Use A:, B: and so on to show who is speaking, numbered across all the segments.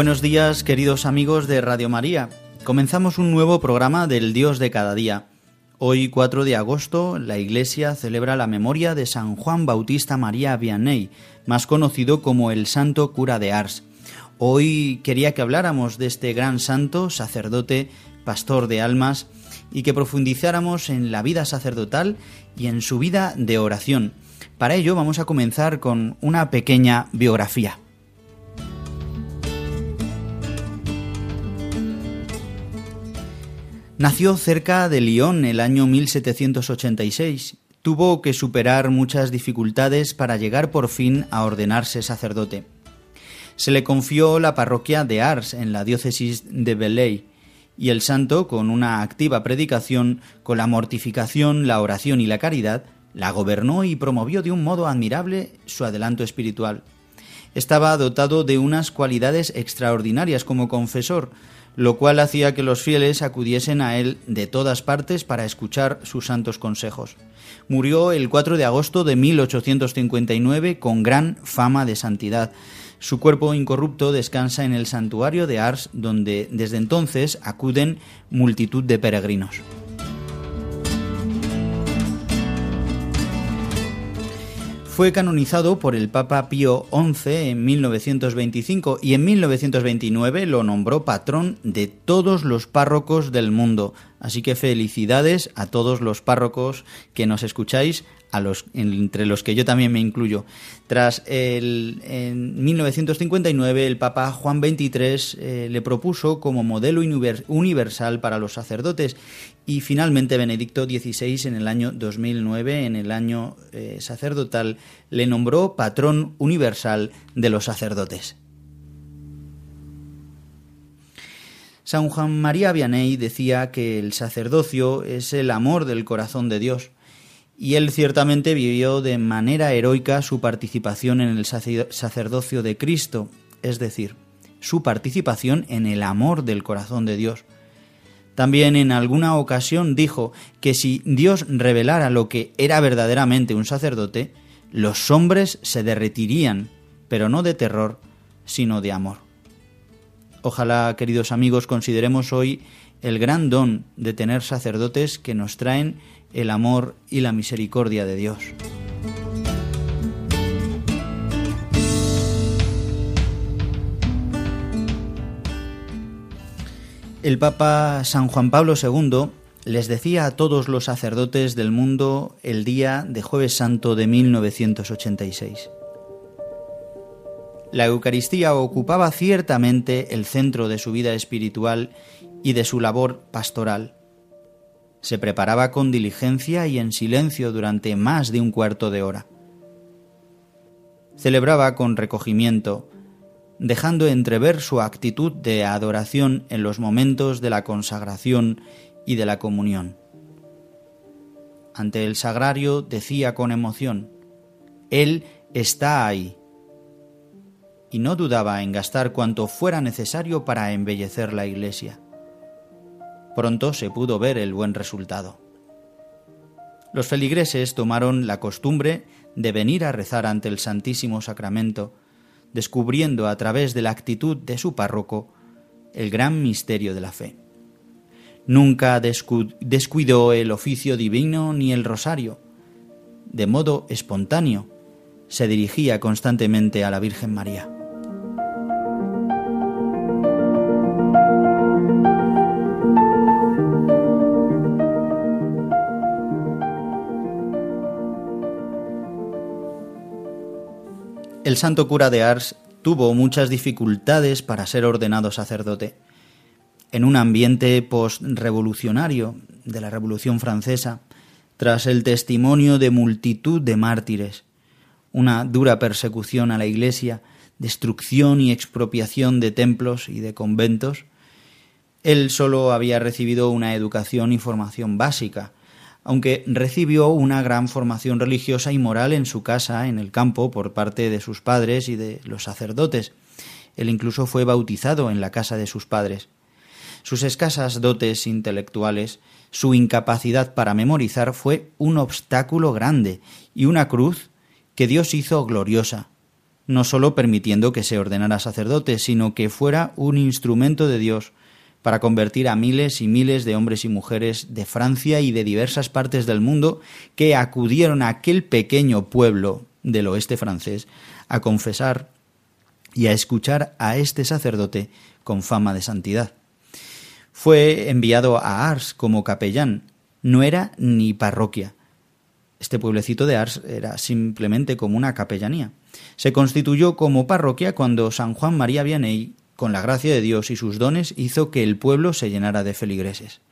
A: Buenos días, queridos amigos de Radio María. Comenzamos un nuevo programa del Dios de cada día. Hoy, 4 de agosto, la Iglesia celebra la memoria de San Juan Bautista María Vianney, más conocido como el Santo Cura de Ars. Hoy quería que habláramos de este gran santo, sacerdote, pastor de almas, y que profundizáramos en la vida sacerdotal y en su vida de oración. Para ello vamos a comenzar con una pequeña biografía. Nació cerca de Lyon el año 1786. Tuvo que superar muchas dificultades para llegar por fin a ordenarse sacerdote. Se le confió la parroquia de Ars en la diócesis de Belley y el santo, con una activa predicación, con la mortificación, la oración y la caridad, la gobernó y promovió de un modo admirable su adelanto espiritual. Estaba dotado de unas cualidades extraordinarias como confesor, lo cual hacía que los fieles acudiesen a él de todas partes para escuchar sus santos consejos. Murió el 4 de agosto de 1859 con gran fama de santidad. Su cuerpo incorrupto descansa en el santuario de Ars, donde desde entonces acuden multitud de peregrinos. Fue canonizado por el Papa Pío XI en 1925 y en 1929 lo nombró patrón de todos los párrocos del mundo. Así que felicidades a todos los párrocos que nos escucháis entre los que yo también me incluyo. Tras el, en 1959 el Papa Juan XXIII eh, le propuso como modelo universal para los sacerdotes y finalmente Benedicto XVI en el año 2009, en el año eh, sacerdotal, le nombró patrón universal de los sacerdotes. San Juan María Vianney decía que el sacerdocio es el amor del corazón de Dios y él ciertamente vivió de manera heroica su participación en el sacerdocio de Cristo, es decir, su participación en el amor del corazón de Dios. También en alguna ocasión dijo que si Dios revelara lo que era verdaderamente un sacerdote, los hombres se derretirían, pero no de terror, sino de amor. Ojalá, queridos amigos, consideremos hoy el gran don de tener sacerdotes que nos traen el amor y la misericordia de Dios. El Papa San Juan Pablo II les decía a todos los sacerdotes del mundo el día de jueves santo de 1986. La Eucaristía ocupaba ciertamente el centro de su vida espiritual y de su labor pastoral se preparaba con diligencia y en silencio durante más de un cuarto de hora. Celebraba con recogimiento, dejando entrever su actitud de adoración en los momentos de la consagración y de la comunión. Ante el sagrario decía con emoción, Él está ahí, y no dudaba en gastar cuanto fuera necesario para embellecer la iglesia. Pronto se pudo ver el buen resultado. Los feligreses tomaron la costumbre de venir a rezar ante el Santísimo Sacramento, descubriendo a través de la actitud de su párroco el gran misterio de la fe. Nunca descuidó el oficio divino ni el rosario. De modo espontáneo, se dirigía constantemente a la Virgen María. El santo cura de Ars tuvo muchas dificultades para ser ordenado sacerdote. En un ambiente post-revolucionario de la Revolución Francesa, tras el testimonio de multitud de mártires, una dura persecución a la Iglesia, destrucción y expropiación de templos y de conventos, él solo había recibido una educación y formación básica, aunque recibió una gran formación religiosa y moral en su casa, en el campo, por parte de sus padres y de los sacerdotes. Él incluso fue bautizado en la casa de sus padres. Sus escasas dotes intelectuales, su incapacidad para memorizar fue un obstáculo grande y una cruz que Dios hizo gloriosa, no sólo permitiendo que se ordenara sacerdote, sino que fuera un instrumento de Dios para convertir a miles y miles de hombres y mujeres de Francia y de diversas partes del mundo que acudieron a aquel pequeño pueblo del oeste francés a confesar y a escuchar a este sacerdote con fama de santidad. Fue enviado a Ars como capellán, no era ni parroquia. Este pueblecito de Ars era simplemente como una capellanía. Se constituyó como parroquia cuando San Juan María Vianney con la gracia de Dios y sus dones, hizo que el pueblo se llenara de feligreses.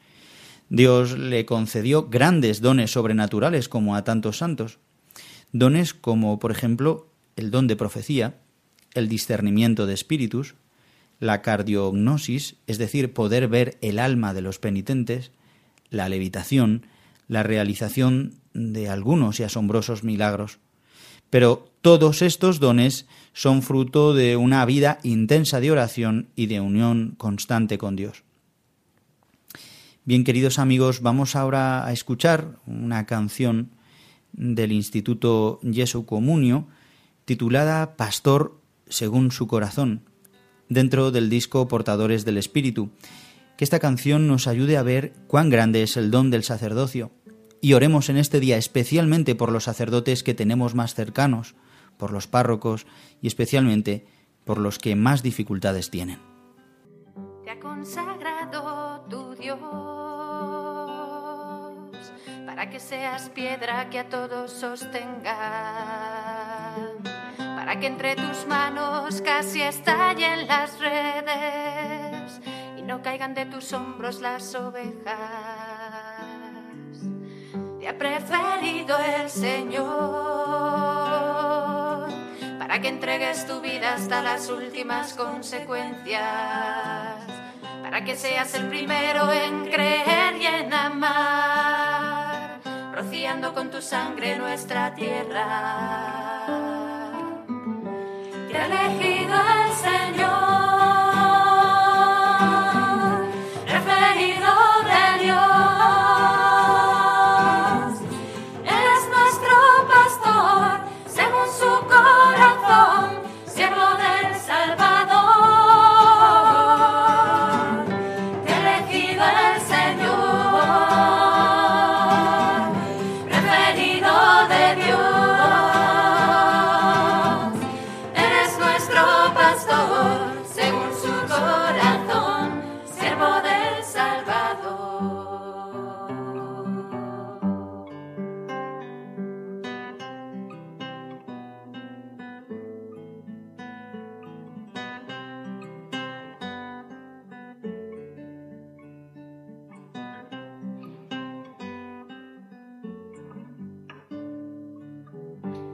A: Dios le concedió grandes dones sobrenaturales como a tantos santos. Dones como, por ejemplo, el don de profecía, el discernimiento de espíritus, la cardiognosis, es decir, poder ver el alma de los penitentes, la levitación, la realización de algunos y asombrosos milagros. Pero todos estos dones son fruto de una vida intensa de oración y de unión constante con Dios. Bien, queridos amigos, vamos ahora a escuchar una canción del Instituto Jesu Comunio titulada Pastor según su corazón, dentro del disco Portadores del Espíritu. Que esta canción nos ayude a ver cuán grande es el don del sacerdocio y oremos en este día especialmente por los sacerdotes que tenemos más cercanos, por los párrocos y especialmente por los que más dificultades tienen.
B: Te ha consagrado tu Dios para que seas piedra que a todos sostenga, para que entre tus manos casi estallen las redes y no caigan de tus hombros las ovejas. Te ha preferido el Señor para que entregues tu vida hasta las últimas consecuencias, para que seas el primero en creer y en amar, rociando con tu sangre nuestra tierra. Te ha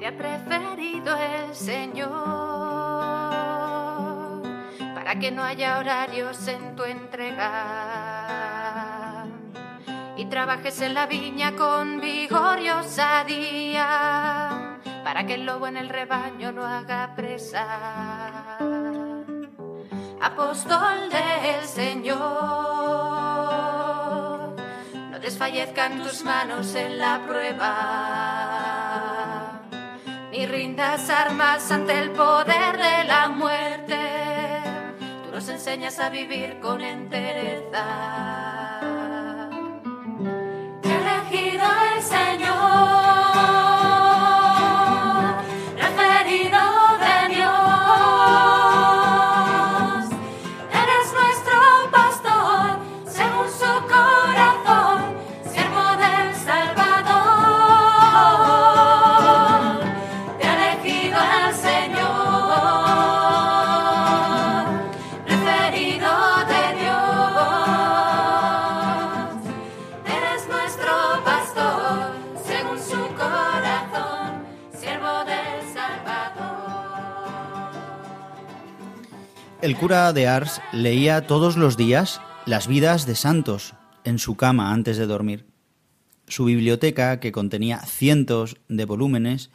B: ha preferido el Señor para que no haya horarios en tu entrega y trabajes en la viña con vigor y osadía para que el lobo en el rebaño no haga presa. Apóstol del Señor, no desfallezcan tus manos en la prueba rindas armas ante el poder de la muerte. Tú nos enseñas a vivir con entereza. Elegido el Señor.
A: El cura de Ars leía todos los días las vidas de santos en su cama antes de dormir. Su biblioteca, que contenía cientos de volúmenes,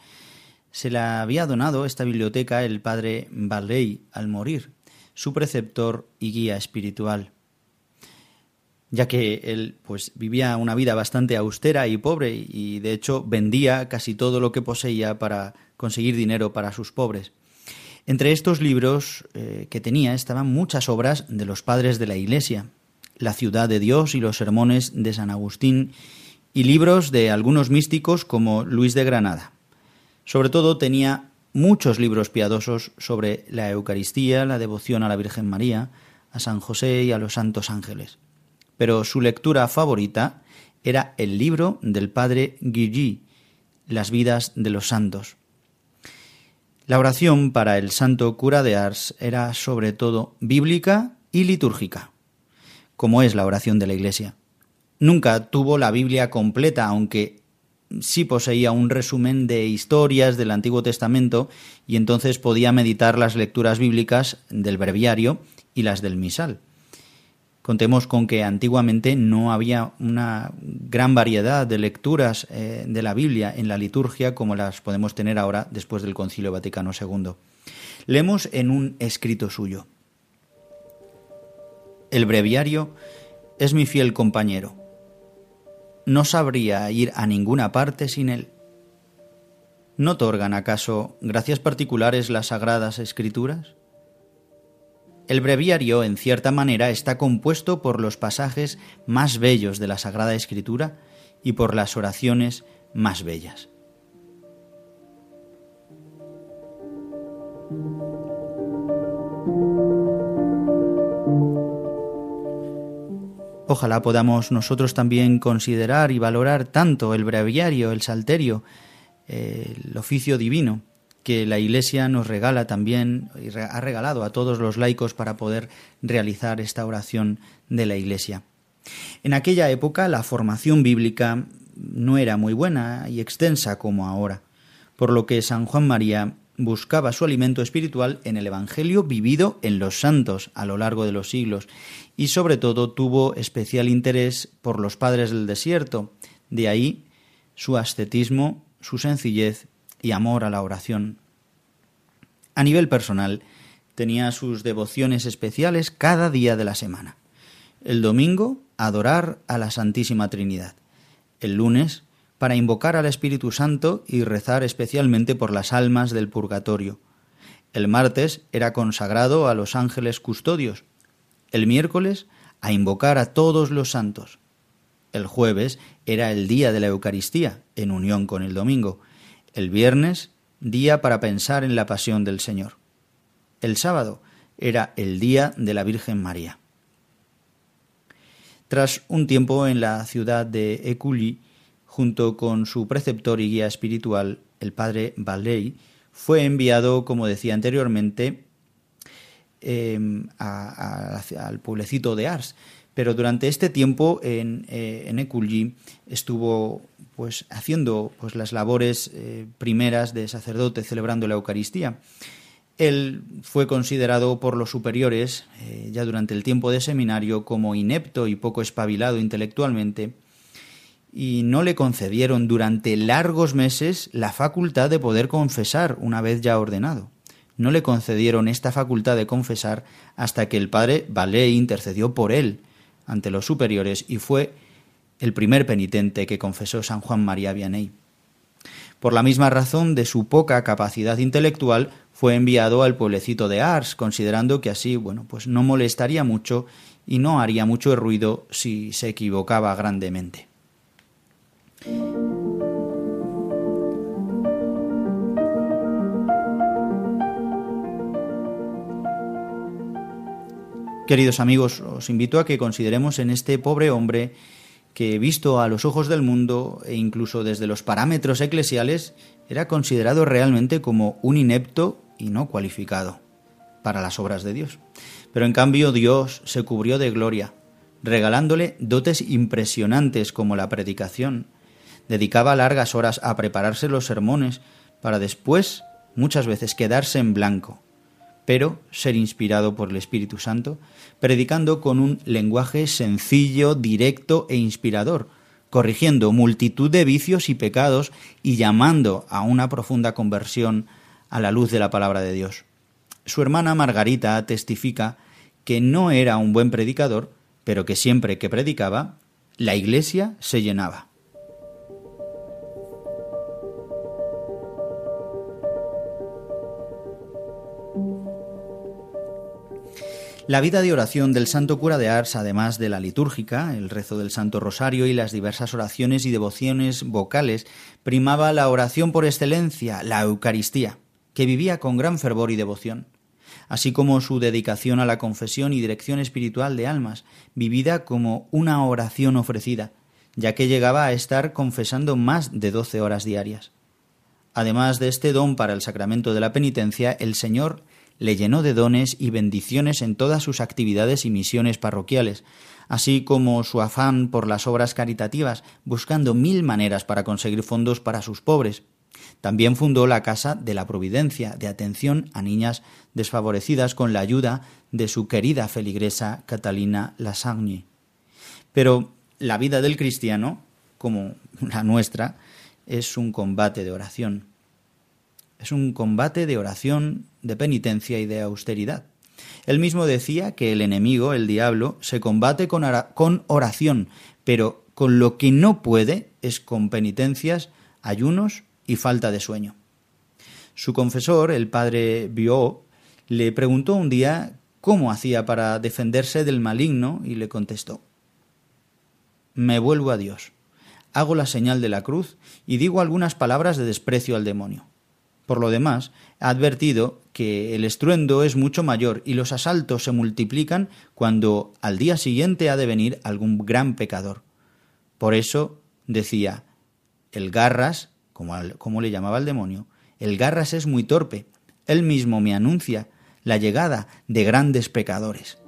A: se la había donado esta biblioteca el padre Valley al morir, su preceptor y guía espiritual. Ya que él pues vivía una vida bastante austera y pobre y de hecho vendía casi todo lo que poseía para conseguir dinero para sus pobres. Entre estos libros eh, que tenía estaban muchas obras de los padres de la Iglesia, La ciudad de Dios y los sermones de San Agustín, y libros de algunos místicos como Luis de Granada. Sobre todo tenía muchos libros piadosos sobre la Eucaristía, la devoción a la Virgen María, a San José y a los santos ángeles. Pero su lectura favorita era el libro del padre Guigui, Las vidas de los santos. La oración para el santo cura de Ars era sobre todo bíblica y litúrgica, como es la oración de la Iglesia. Nunca tuvo la Biblia completa, aunque sí poseía un resumen de historias del Antiguo Testamento y entonces podía meditar las lecturas bíblicas del breviario y las del misal. Contemos con que antiguamente no había una gran variedad de lecturas eh, de la Biblia en la liturgia como las podemos tener ahora después del Concilio Vaticano II. Leemos en un escrito suyo. El breviario es mi fiel compañero no sabría ir a ninguna parte sin él. ¿No otorgan acaso gracias particulares las sagradas escrituras? El breviario, en cierta manera, está compuesto por los pasajes más bellos de la Sagrada Escritura y por las oraciones más bellas. Ojalá podamos nosotros también considerar y valorar tanto el breviario, el salterio, el oficio divino que la Iglesia nos regala también y ha regalado a todos los laicos para poder realizar esta oración de la Iglesia. En aquella época la formación bíblica no era muy buena y extensa como ahora, por lo que San Juan María buscaba su alimento espiritual en el Evangelio vivido en los santos a lo largo de los siglos y sobre todo tuvo especial interés por los padres del desierto, de ahí su ascetismo, su sencillez y amor a la oración. A nivel personal, tenía sus devociones especiales cada día de la semana. El domingo, adorar a la Santísima Trinidad. El lunes, para invocar al Espíritu Santo y rezar especialmente por las almas del purgatorio. El martes era consagrado a los ángeles custodios. El miércoles a invocar a todos los santos. El jueves era el día de la Eucaristía, en unión con el domingo. El viernes, día para pensar en la pasión del Señor. El sábado era el día de la Virgen María. Tras un tiempo en la ciudad de Écully, junto con su preceptor y guía espiritual, el padre Valley, fue enviado, como decía anteriormente, em, al pueblecito de Ars. Pero durante este tiempo en, eh, estuvo pues, haciendo pues, las labores eh, primeras de sacerdote celebrando la Eucaristía. Él fue considerado por los superiores, eh, ya durante el tiempo de seminario, como inepto y poco espabilado intelectualmente, y no le concedieron durante largos meses la facultad de poder confesar una vez ya ordenado. No le concedieron esta facultad de confesar hasta que el padre Valé intercedió por él ante los superiores y fue el primer penitente que confesó San Juan María Vianney. Por la misma razón de su poca capacidad intelectual, fue enviado al pueblecito de Ars, considerando que así, bueno, pues no molestaría mucho y no haría mucho ruido si se equivocaba grandemente. Queridos amigos, os invito a que consideremos en este pobre hombre que, visto a los ojos del mundo e incluso desde los parámetros eclesiales, era considerado realmente como un inepto y no cualificado para las obras de Dios. Pero en cambio Dios se cubrió de gloria, regalándole dotes impresionantes como la predicación. Dedicaba largas horas a prepararse los sermones para después muchas veces quedarse en blanco pero ser inspirado por el Espíritu Santo, predicando con un lenguaje sencillo, directo e inspirador, corrigiendo multitud de vicios y pecados y llamando a una profunda conversión a la luz de la palabra de Dios. Su hermana Margarita testifica que no era un buen predicador, pero que siempre que predicaba, la iglesia se llenaba. La vida de oración del Santo Cura de Ars, además de la litúrgica, el rezo del Santo Rosario y las diversas oraciones y devociones vocales, primaba la oración por excelencia, la Eucaristía, que vivía con gran fervor y devoción, así como su dedicación a la confesión y dirección espiritual de almas, vivida como una oración ofrecida, ya que llegaba a estar confesando más de doce horas diarias. Además de este don para el sacramento de la penitencia, el Señor le llenó de dones y bendiciones en todas sus actividades y misiones parroquiales, así como su afán por las obras caritativas, buscando mil maneras para conseguir fondos para sus pobres. También fundó la Casa de la Providencia, de atención a niñas desfavorecidas con la ayuda de su querida feligresa Catalina Lasagne. Pero la vida del cristiano, como la nuestra, es un combate de oración. Es un combate de oración, de penitencia y de austeridad. Él mismo decía que el enemigo, el diablo, se combate con, oración, pero con lo que no puede es con penitencias, ayunos y falta de sueño. Su confesor, el padre Biot, le preguntó un día cómo hacía para defenderse del maligno y le contestó Me vuelvo a Dios, hago la señal de la cruz y digo algunas palabras de desprecio al demonio. Por lo demás, ha advertido que el estruendo es mucho mayor y los asaltos se multiplican cuando al día siguiente ha de venir algún gran pecador. Por eso decía, el garras, como, como le llamaba el demonio, el garras es muy torpe, él mismo me anuncia la llegada de grandes pecadores.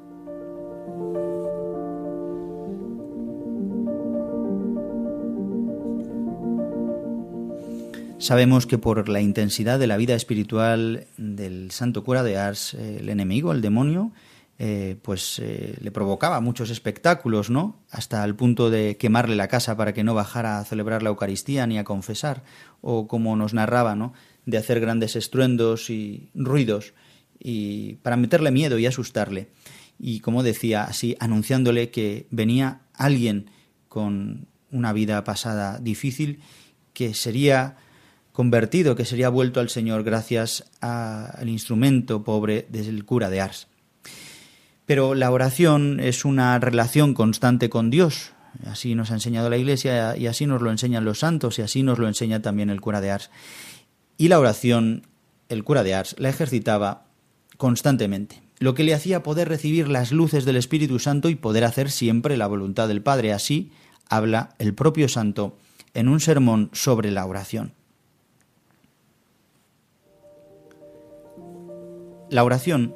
A: Sabemos que por la intensidad de la vida espiritual del santo cura de Ars, eh, el enemigo, el demonio, eh, pues eh, le provocaba muchos espectáculos, ¿no? Hasta el punto de quemarle la casa para que no bajara a celebrar la Eucaristía ni a confesar, o como nos narraba, ¿no? De hacer grandes estruendos y ruidos y para meterle miedo y asustarle. Y como decía, así anunciándole que venía alguien con una vida pasada difícil que sería convertido, que sería vuelto al Señor gracias al instrumento pobre del cura de Ars. Pero la oración es una relación constante con Dios, así nos ha enseñado la Iglesia y así nos lo enseñan los santos y así nos lo enseña también el cura de Ars. Y la oración, el cura de Ars, la ejercitaba constantemente, lo que le hacía poder recibir las luces del Espíritu Santo y poder hacer siempre la voluntad del Padre. Así habla el propio santo en un sermón sobre la oración. La oración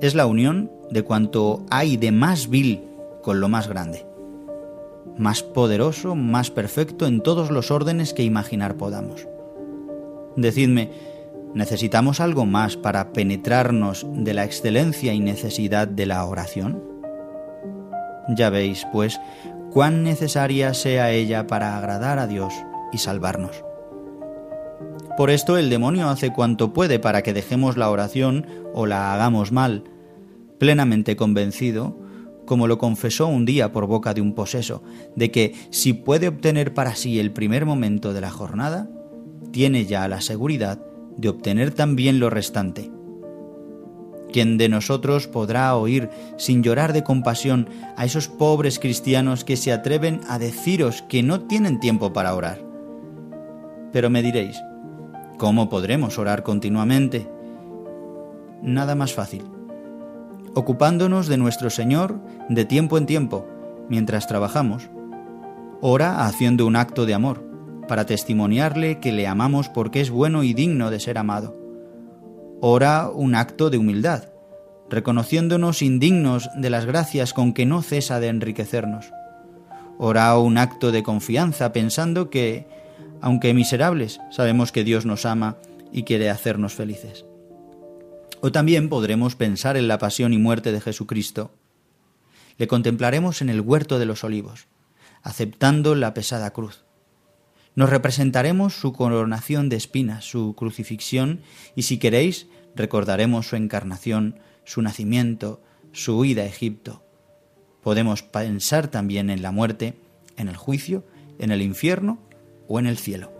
A: es la unión de cuanto hay de más vil con lo más grande, más poderoso, más perfecto en todos los órdenes que imaginar podamos. Decidme, ¿necesitamos algo más para penetrarnos de la excelencia y necesidad de la oración? Ya veis, pues, cuán necesaria sea ella para agradar a Dios y salvarnos. Por esto el demonio hace cuanto puede para que dejemos la oración o la hagamos mal, plenamente convencido, como lo confesó un día por boca de un poseso, de que si puede obtener para sí el primer momento de la jornada, tiene ya la seguridad de obtener también lo restante. ¿Quién de nosotros podrá oír sin llorar de compasión a esos pobres cristianos que se atreven a deciros que no tienen tiempo para orar? Pero me diréis, ¿Cómo podremos orar continuamente? Nada más fácil. Ocupándonos de nuestro Señor de tiempo en tiempo, mientras trabajamos. Ora haciendo un acto de amor, para testimoniarle que le amamos porque es bueno y digno de ser amado. Ora un acto de humildad, reconociéndonos indignos de las gracias con que no cesa de enriquecernos. Ora un acto de confianza pensando que aunque miserables, sabemos que Dios nos ama y quiere hacernos felices. O también podremos pensar en la pasión y muerte de Jesucristo. Le contemplaremos en el huerto de los olivos, aceptando la pesada cruz. Nos representaremos su coronación de espinas, su crucifixión, y si queréis, recordaremos su encarnación, su nacimiento, su huida a Egipto. Podemos pensar también en la muerte, en el juicio, en el infierno o en el cielo.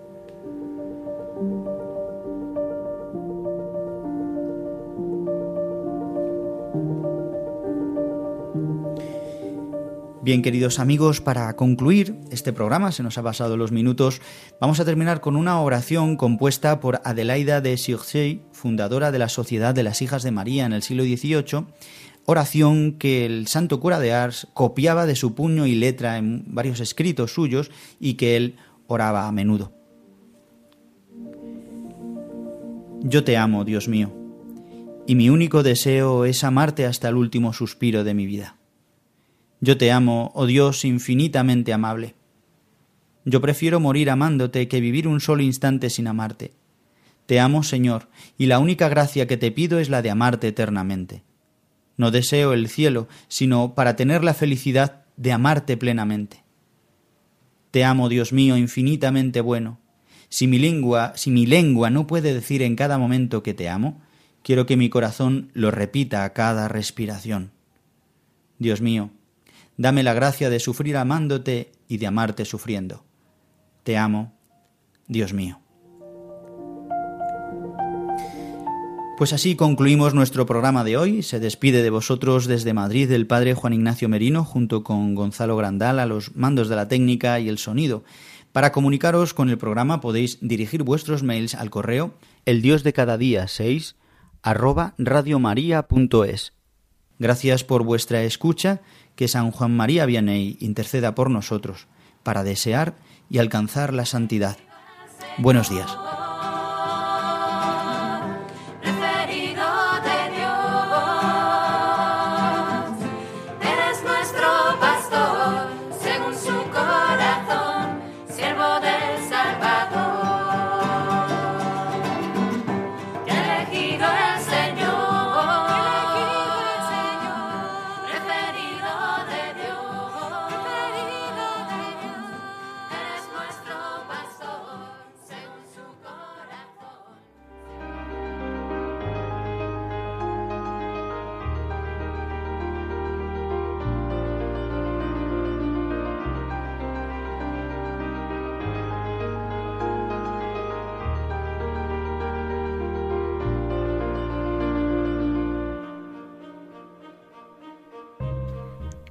A: Bien, queridos amigos, para concluir este programa, se nos ha pasado los minutos, vamos a terminar con una oración compuesta por Adelaida de Circey, fundadora de la Sociedad de las Hijas de María en el siglo XVIII, oración que el santo cura de Ars copiaba de su puño y letra en varios escritos suyos y que él oraba a menudo. Yo te amo, Dios mío, y mi único deseo es amarte hasta el último suspiro de mi vida. Yo te amo, oh Dios infinitamente amable. Yo prefiero morir amándote que vivir un solo instante sin amarte. Te amo, Señor, y la única gracia que te pido es la de amarte eternamente. No deseo el cielo, sino para tener la felicidad de amarte plenamente. Te amo, Dios mío, infinitamente bueno. Si mi lengua, si mi lengua no puede decir en cada momento que te amo, quiero que mi corazón lo repita a cada respiración. Dios mío, Dame la gracia de sufrir amándote y de amarte sufriendo. Te amo, Dios mío. Pues así concluimos nuestro programa de hoy. Se despide de vosotros desde Madrid el padre Juan Ignacio Merino junto con Gonzalo Grandal a los mandos de la técnica y el sonido. Para comunicaros con el programa podéis dirigir vuestros mails al correo el dios de cada día 6 arroba radiomaria.es. Gracias por vuestra escucha que San Juan María Vianney interceda por nosotros para desear y alcanzar la santidad. Buenos días.